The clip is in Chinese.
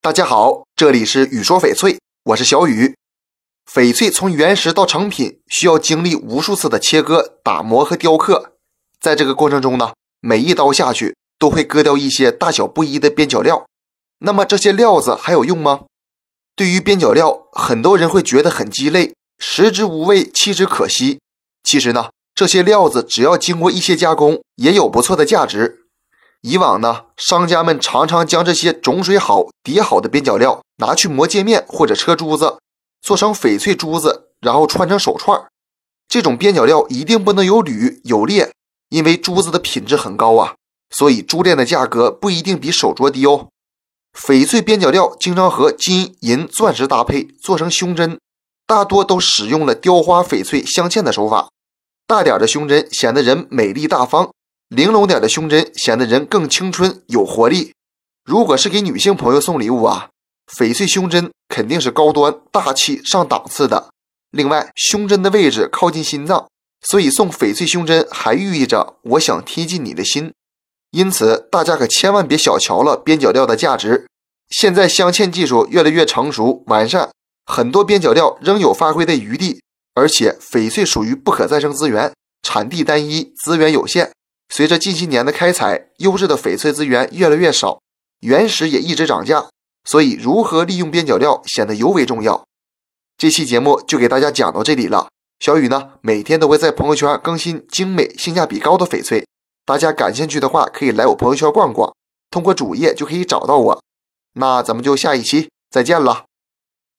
大家好，这里是雨说翡翠，我是小雨。翡翠从原石到成品，需要经历无数次的切割、打磨和雕刻。在这个过程中呢，每一刀下去都会割掉一些大小不一的边角料。那么这些料子还有用吗？对于边角料，很多人会觉得很鸡肋，食之无味，弃之可惜。其实呢，这些料子只要经过一些加工，也有不错的价值。以往呢，商家们常常将这些种水好、叠好的边角料拿去磨界面或者车珠子，做成翡翠珠子，然后穿成手串。这种边角料一定不能有铝、有裂，因为珠子的品质很高啊，所以珠链的价格不一定比手镯低哦。翡翠边角料经常和金银、钻石搭配做成胸针，大多都使用了雕花翡翠镶嵌的手法，大点的胸针显得人美丽大方。玲珑点的胸针显得人更青春有活力。如果是给女性朋友送礼物啊，翡翠胸针肯定是高端大气上档次的。另外，胸针的位置靠近心脏，所以送翡翠胸针还寓意着我想贴近你的心。因此，大家可千万别小瞧了边角料的价值。现在镶嵌技术越来越成熟完善，很多边角料仍有发挥的余地。而且，翡翠属于不可再生资源，产地单一，资源有限。随着近些年的开采，优质的翡翠资源越来越少，原石也一直涨价，所以如何利用边角料显得尤为重要。这期节目就给大家讲到这里了。小雨呢，每天都会在朋友圈更新精美、性价比高的翡翠，大家感兴趣的话可以来我朋友圈逛逛，通过主页就可以找到我。那咱们就下一期再见了。